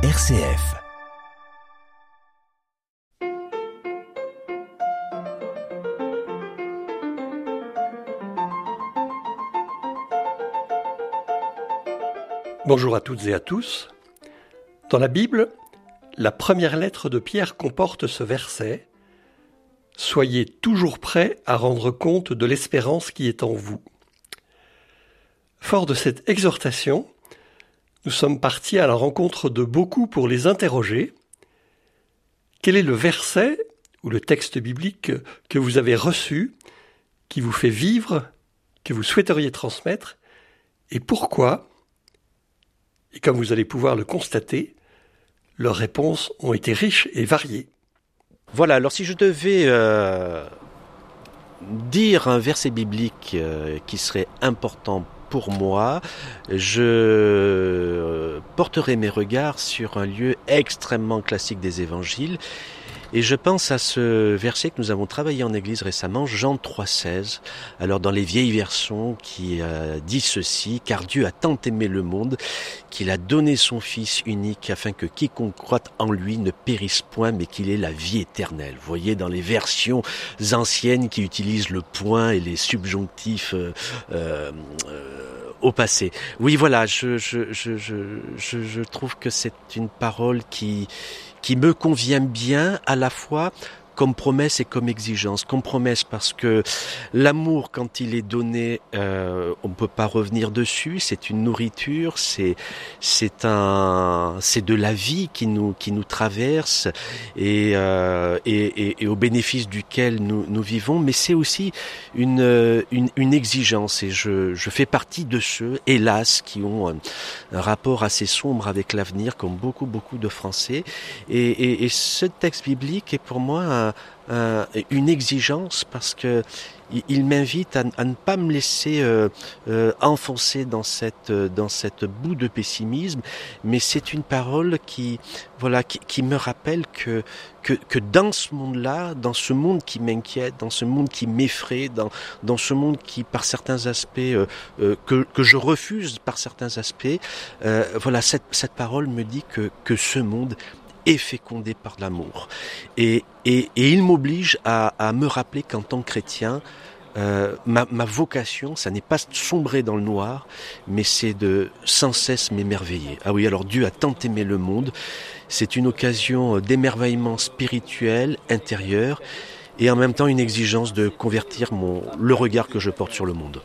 RCF. Bonjour à toutes et à tous. Dans la Bible, la première lettre de Pierre comporte ce verset Soyez toujours prêts à rendre compte de l'espérance qui est en vous. Fort de cette exhortation, nous sommes partis à la rencontre de beaucoup pour les interroger. Quel est le verset ou le texte biblique que vous avez reçu, qui vous fait vivre, que vous souhaiteriez transmettre, et pourquoi? Et comme vous allez pouvoir le constater, leurs réponses ont été riches et variées. Voilà, alors si je devais euh, dire un verset biblique euh, qui serait important pour moi, je euh, porterai mes regards sur un lieu extrêmement classique des évangiles et je pense à ce verset que nous avons travaillé en église récemment, Jean 3,16. Alors dans les vieilles versions qui euh, dit ceci, car Dieu a tant aimé le monde qu'il a donné son Fils unique afin que quiconque croit en lui ne périsse point mais qu'il ait la vie éternelle. Vous voyez dans les versions anciennes qui utilisent le point et les subjonctifs euh, euh, au passé. Oui voilà, je, je, je, je trouve que c'est une parole qui qui me convient bien à la fois comme promesse et comme exigence. Comme promesse parce que l'amour, quand il est donné, euh, on ne peut pas revenir dessus. C'est une nourriture, c'est c'est un c'est de la vie qui nous qui nous traverse et euh, et, et, et, au bénéfice duquel nous nous vivons. Mais c'est aussi une, une, une exigence et je je fais partie de ceux, hélas, qui ont un, rapport assez sombre avec l'avenir, comme beaucoup beaucoup de Français. Et, et, et ce texte biblique est pour moi un, euh, une exigence parce que il, m'invite à, ne pas me laisser euh, euh, enfoncer dans cette dans cette boue de pessimisme, mais c'est une parole qui voilà qui, me rappelle que, que que dans ce monde-là, dans ce monde qui m'inquiète, dans ce monde qui m'effraie, dans dans ce monde qui par certains aspects euh, euh que que je refuse par certains aspects, euh, voilà cette cette parole me dit que que ce monde est fécondé par l'amour. Et, et, et, il m'oblige à, me rappeler qu'en tant que chrétien, euh, ma, ma, vocation, ça n'est pas sombrer dans le noir, mais c'est de sans cesse m'émerveiller. Ah oui, alors Dieu a tant aimé le monde, c'est une occasion d'émerveillement spirituel, intérieur, et en même temps une exigence de convertir mon, le regard que je porte sur le monde.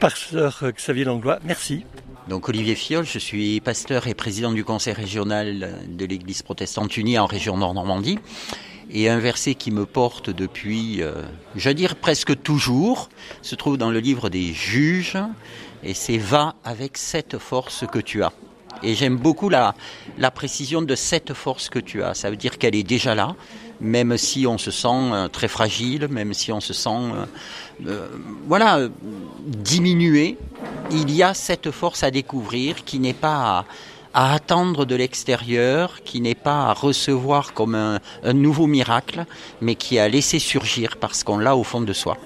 Pasteur Xavier Langlois, merci. Donc Olivier Fiol, je suis pasteur et président du conseil régional de l'Église protestante unie en région Nord-Normandie. Et un verset qui me porte depuis, euh, je veux dire presque toujours, se trouve dans le livre des juges, et c'est Va avec cette force que tu as. Et j'aime beaucoup la, la précision de cette force que tu as. Ça veut dire qu'elle est déjà là, même si on se sent euh, très fragile, même si on se sent euh, euh, voilà diminué, il y a cette force à découvrir qui n'est pas à, attendre de l'extérieur, qui n'est pas à recevoir comme un, un, nouveau miracle, mais qui est à laisser surgir parce qu'on l'a au fond de soi.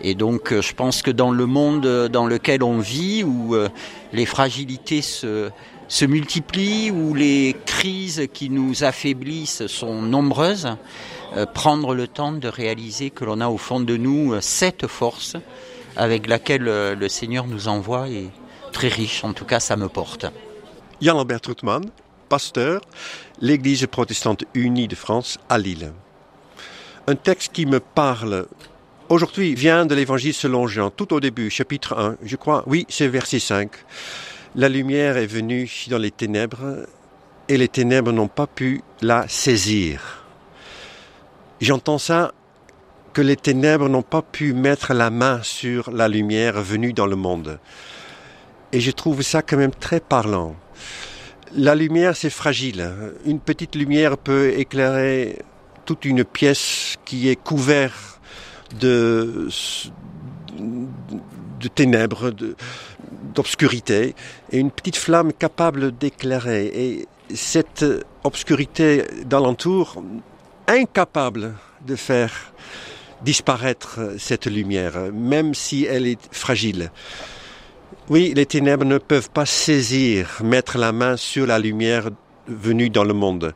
Et donc je pense que dans le monde dans lequel on vit, où les fragilités se, se multiplient, où les crises qui nous affaiblissent sont nombreuses, euh, prendre le temps de réaliser que l'on a au fond de nous cette force avec laquelle euh, le Seigneur nous envoie est très riche, en tout cas ça me porte. Jan Albert Troutman, pasteur, l'Église protestante unie de France à Lille. Un texte qui me parle aujourd'hui vient de l'Évangile selon Jean, tout au début, chapitre 1, je crois, oui, c'est verset 5. La lumière est venue dans les ténèbres et les ténèbres n'ont pas pu la saisir. J'entends ça que les ténèbres n'ont pas pu mettre la main sur la lumière venue dans le monde. Et je trouve ça quand même très parlant. La lumière, c'est fragile. Une petite lumière peut éclairer toute une pièce qui est couverte de, ténèbres, d'obscurité et une petite flamme capable d'éclairer. Et cette obscurité d'alentour, incapable de faire disparaître cette lumière, même si elle est fragile. Oui, les ténèbres ne peuvent pas saisir, mettre la main sur la lumière venu dans le monde.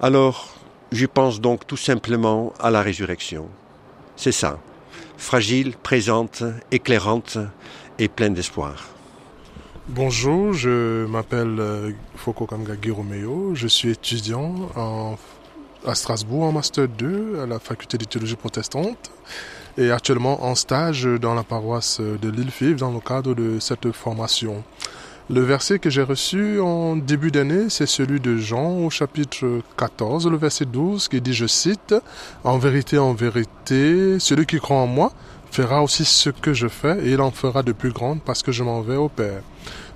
Alors, je pense donc tout simplement à la résurrection. C'est ça. Fragile, présente, éclairante et pleine d'espoir. Bonjour, je m'appelle euh, Foko Kamgagi Romeo. Je suis étudiant à Strasbourg en Master 2 à la faculté de théologie protestante et actuellement en stage dans la paroisse de l'île-Five dans le cadre de cette formation. Le verset que j'ai reçu en début d'année, c'est celui de Jean au chapitre 14, le verset 12, qui dit, je cite, En vérité, en vérité, celui qui croit en moi fera aussi ce que je fais et il en fera de plus grandes parce que je m'en vais au Père.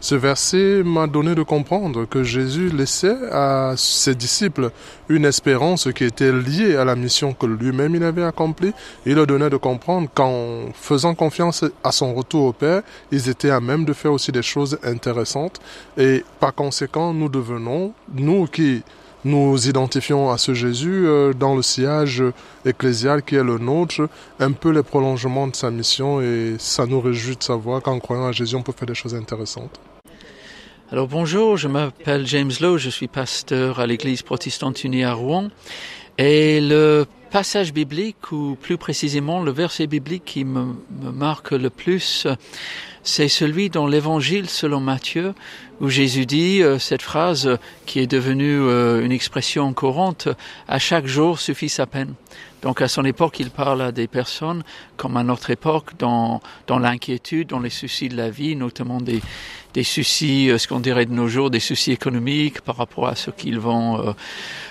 Ce verset m'a donné de comprendre que Jésus laissait à ses disciples une espérance qui était liée à la mission que lui-même il avait accomplie. Il leur donnait de comprendre qu'en faisant confiance à son retour au Père, ils étaient à même de faire aussi des choses intéressantes. Et par conséquent, nous devenons, nous qui nous identifions à ce Jésus euh, dans le sillage ecclésial qui est le nôtre, un peu les prolongements de sa mission et ça nous réjouit de savoir qu'en croyant à Jésus, on peut faire des choses intéressantes. Alors bonjour, je m'appelle James Lowe, je suis pasteur à l'église protestante unie à Rouen et le passage biblique ou plus précisément le verset biblique qui me, me marque le plus c'est celui dans l'évangile selon Matthieu où Jésus dit euh, cette phrase qui est devenue euh, une expression courante, à chaque jour suffit sa peine. Donc à son époque, il parle à des personnes comme à notre époque dans, dans l'inquiétude, dans les soucis de la vie, notamment des, des soucis, euh, ce qu'on dirait de nos jours, des soucis économiques par rapport à ce qu'ils vont euh,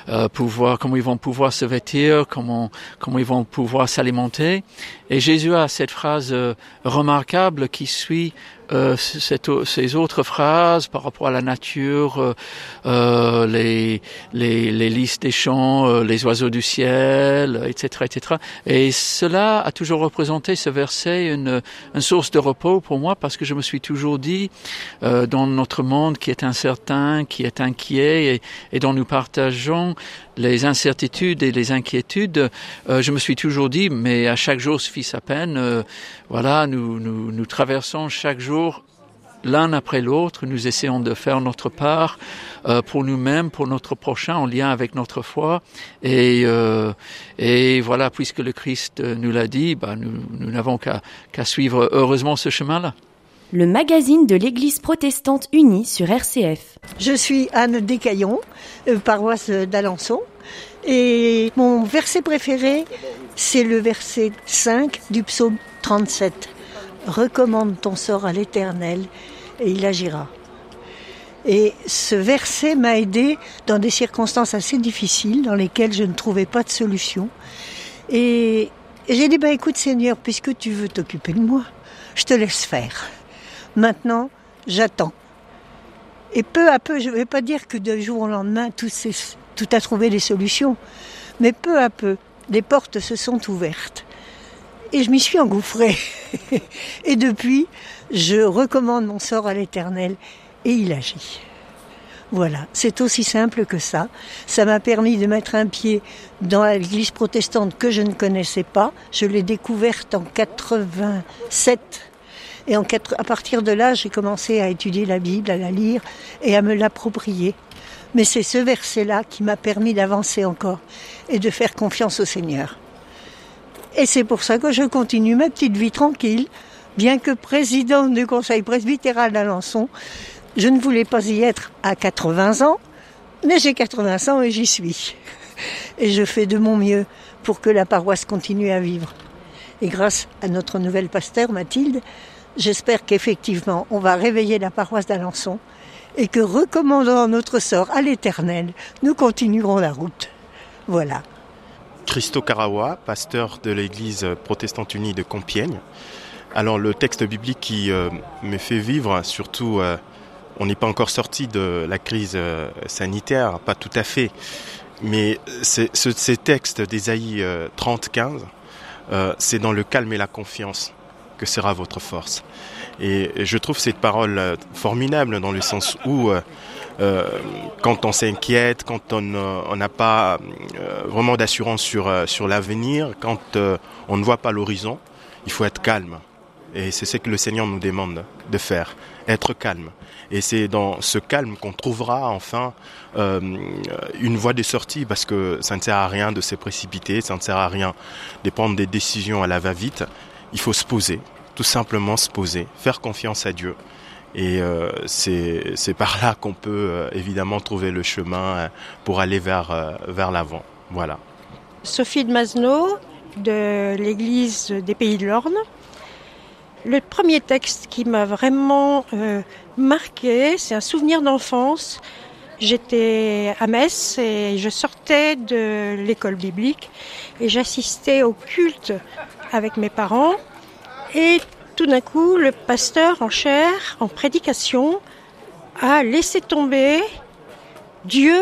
euh, pouvoir, comment ils vont pouvoir se vêtir, comment, comment ils vont pouvoir s'alimenter. Et Jésus a cette phrase remarquable qui suit euh, ces autres phrases par rapport à la nature, euh, euh les, les, les, listes des champs, euh, les oiseaux du ciel, etc., etc. Et cela a toujours représenté ce verset une, une source de repos pour moi parce que je me suis toujours dit euh, dans notre monde qui est incertain, qui est inquiet et, et dont nous partageons les incertitudes et les inquiétudes, euh, je me suis toujours dit, mais à chaque jour suffit sa peine. Euh, voilà, nous, nous, traversons chaque jour l'un après l'autre, nous essayons de faire notre part euh, pour nous-mêmes, pour notre prochain, en lien avec notre foi. Et, voilà, puisque le Christ nous l'a dit, bah, nous n'avons qu'à suivre heureusement ce chemin-là. Le magazine de l'Église protestante unie sur RCF. Je suis Anne Descaillons, euh, paroisse d'Alençon. Et mon verset préféré, c'est le verset 5 du psaume 37. Recommande ton sort à l'Éternel et il agira. Et ce verset m'a aidé dans des circonstances assez difficiles dans lesquelles je ne trouvais pas de solution. Et j'ai dit, bah, écoute Seigneur, puisque tu veux t'occuper de moi, je te laisse faire. Maintenant, j'attends. Et peu à peu, je ne vais pas dire que de jour au lendemain, tout, a trouvé des solutions, mais peu à peu, les portes se sont ouvertes. Et je m'y suis engouffrée. et depuis, je recommande mon sort à l'Éternel et il agit. Voilà, c'est aussi simple que ça. Ça m'a permis de mettre un pied dans l'église protestante que je ne connaissais pas. Je l'ai découverte en 87 et à partir de là, j'ai commencé à étudier la Bible, à la lire et à me l'approprier. Mais c'est ce verset-là qui m'a permis d'avancer encore et de faire confiance au Seigneur. Et c'est pour ça que je continue ma petite vie tranquille, bien que président du conseil presbytéral d'Alençon. Je ne voulais pas y être à 80 ans, mais j'ai 80 ans et j'y suis. Et je fais de mon mieux pour que la paroisse continue à vivre. Et grâce à notre nouvelle pasteur, Mathilde, J'espère qu'effectivement, on va réveiller la paroisse d'Alençon et que recommandant notre sort à l'Éternel, nous continuerons la route. Voilà. Christo Carawa, pasteur de l'église protestante unie de Compiègne. Alors le texte biblique qui euh, me fait vivre, surtout euh, on n'est pas encore sorti de la crise euh, sanitaire, pas tout à fait, mais ce, ces textes d'Ésaïe 30-15, c'est dans le calme et la confiance que sera votre force. Et je trouve cette parole euh, formidable dans le sens où euh, euh, quand on s'inquiète, quand on n'a pas vraiment d'assurance sur, l'avenir, quand on ne voit pas l'horizon, il faut être calme. Et c'est ce que le Seigneur nous demande de faire, être calme. Et c'est dans ce calme qu'on trouvera enfin une voie de sortie parce que ça ne sert à rien de se précipiter, ça ne sert à rien de prendre des décisions à la va-vite. Il faut se poser, tout simplement se poser, faire confiance à Dieu. Et euh, c'est par là qu'on peut euh, évidemment trouver le chemin euh, pour aller vers, vers l'avant. Voilà. Sophie de Masneau de l'Église des Pays de l'Orne. Le premier texte qui m'a vraiment euh, marqué, c'est un souvenir d'enfance. J'étais à Metz et je sortais de l'école biblique et j'assistais au culte avec mes parents. Et tout d'un coup, le pasteur en chair, en prédication, a laissé tomber Dieu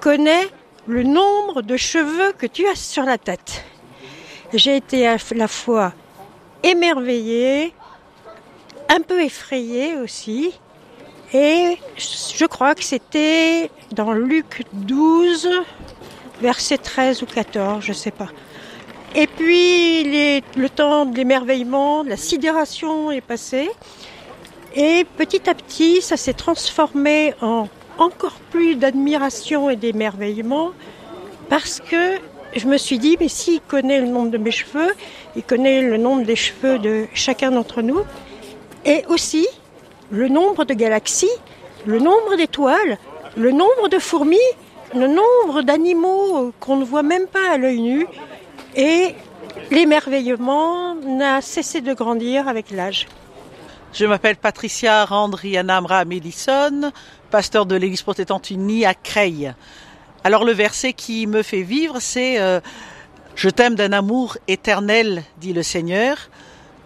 connaît le nombre de cheveux que tu as sur la tête. J'ai été à la fois émerveillée, un peu effrayée aussi, et je crois que c'était dans Luc 12, verset 13 ou 14, je ne sais pas. Et puis le temps de l'émerveillement, de la sidération est passé, et petit à petit, ça s'est transformé en encore plus d'admiration et d'émerveillement, parce que je me suis dit, mais s'il connaît le nombre de mes cheveux, il connaît le nombre des cheveux de chacun d'entre nous, et aussi le nombre de galaxies, le nombre d'étoiles, le nombre de fourmis, le nombre d'animaux qu'on ne voit même pas à l'œil nu, et l'émerveillement n'a cessé de grandir avec l'âge. Je m'appelle Patricia Randriana Amra Medison, pasteur de l'Église protestante unie à Creil. Alors le verset qui me fait vivre, c'est euh, Je t'aime d'un amour éternel, dit le Seigneur.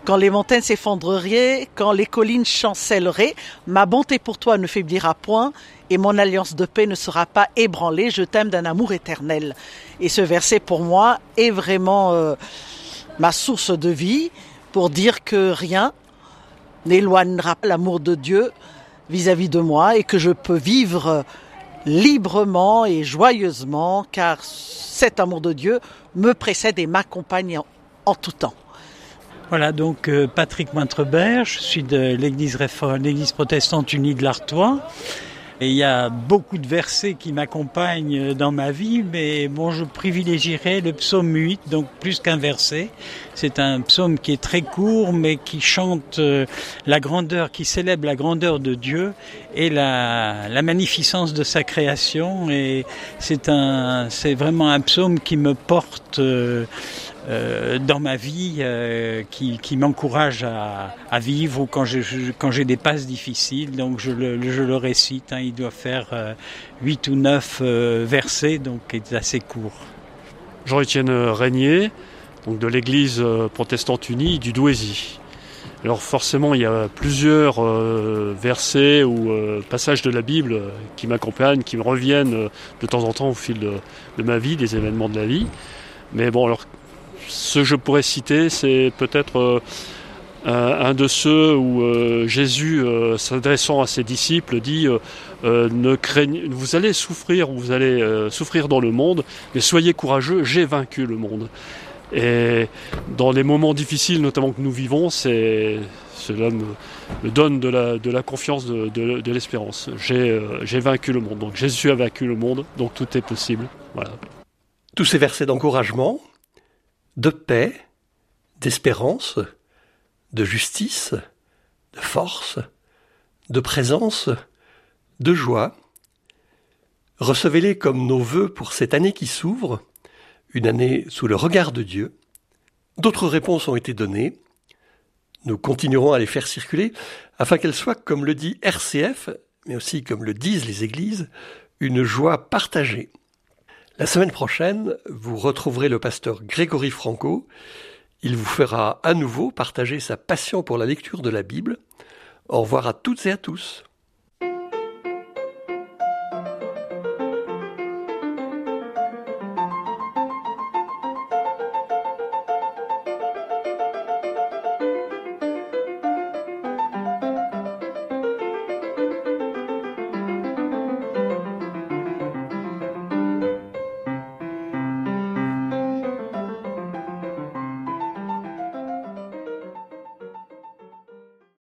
Quand les montagnes s'effondreraient, quand les collines chancelleraient, ma bonté pour toi ne faiblira point et mon alliance de paix ne sera pas ébranlée. Je t'aime d'un amour éternel. Et ce verset pour moi est vraiment euh, ma source de vie pour dire que rien n'éloignera l'amour de Dieu vis-à-vis de moi et que je peux vivre librement et joyeusement car cet amour de Dieu me précède et m'accompagne en, en tout temps. Voilà, donc euh, Patrick Mointrebert, je suis de l'Église, l'Église protestante unie de l'Artois. Et il y a beaucoup de versets qui m'accompagnent dans ma vie, mais bon, je privilégierais le psaume 8, donc plus qu'un verset. C'est un psaume qui est très court, mais qui chante euh, la grandeur, qui célèbre la grandeur de Dieu et la, la magnificence de sa création. Et c'est un, c'est vraiment un psaume qui me porte euh, dans ma vie, euh, qui, m'encourage à, vivre ou quand j'ai des passes difficiles. Donc je le, récite. hein. il doit faire euh, 8 ou 9 euh, versets, donc est assez court. Jean-Étienne Régnier, donc de l'Église protestante unie du Douaisis. Alors forcément, il y a plusieurs versets ou passages de la Bible qui m'accompagnent, qui me reviennent de temps en temps au fil de, de ma vie, des événements de la vie. Mais bon, alors ce que je pourrais citer, c'est peut-être euh, un, de ceux où euh, Jésus, euh, s'adressant à ses disciples, dit ne craignez, vous allez souffrir, vous allez souffrir dans le monde, mais soyez courageux, j'ai vaincu le monde. Et dans les moments difficiles, notamment que nous vivons, c'est cela me, me donne de la, confiance, de, l'espérance. J'ai j'ai vaincu le monde. Donc Jésus a vaincu le monde, donc tout est possible. Voilà. Tous ces versets d'encouragement, de paix, d'espérance, de justice, de force, de présence, de joie, recevez-les comme nos vœux pour cette année qui s'ouvre, une année sous le regard de Dieu. D'autres réponses ont été données. Nous continuerons à les faire circuler afin qu'elles soient, comme le dit RCF, mais aussi comme le disent les églises, une joie partagée. La semaine prochaine, vous retrouverez le pasteur Grégory Franco. Il vous fera à nouveau partager sa passion pour la lecture de la Bible. Au revoir à toutes et à tous.